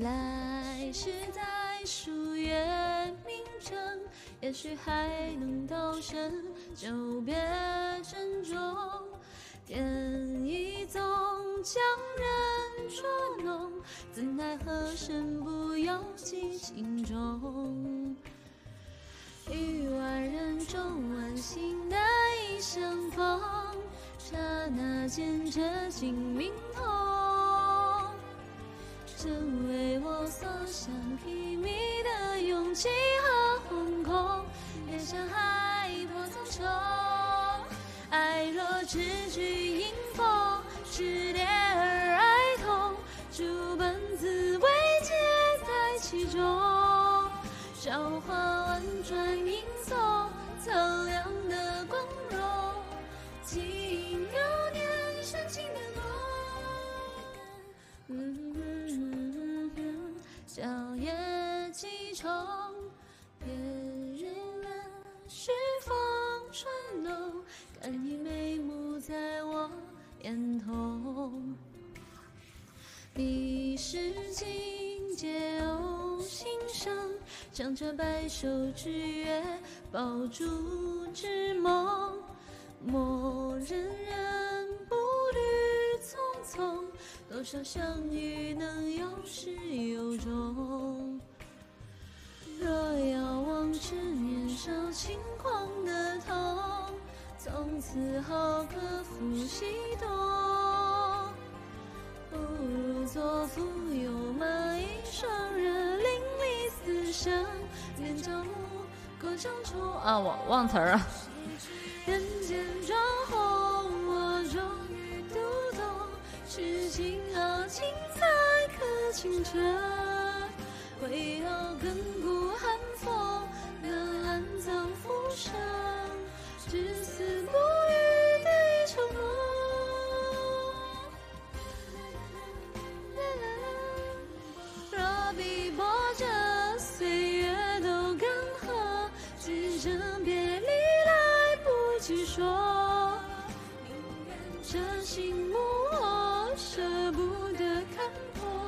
来世再数月明争，也许还能道声久别珍重。天意总将人捉弄，怎奈何身不由己情中。于万人中万幸难以相逢，刹那间这情明痛，爱若只惧迎风，炽烈而哀痛，诸本滋味皆在其中。韶华婉转吟诵，苍凉的光荣，记流年深情的梦。嗯，小叶几重，别人问是风传浓，看你眉在我眼瞳。你是境界有心声，将这白首之约抱住之梦。默认人步履匆匆，多少相遇能有始有终。从此后各赴西东。不如做蜉蝣蚂蚁，双人淋漓死生，连朝暮过江中啊，我忘词儿啊。人间妆红，我终于读懂，痴情豪情才可清澈，为何亘声别离来不及说，宁愿真心默默舍不得看破。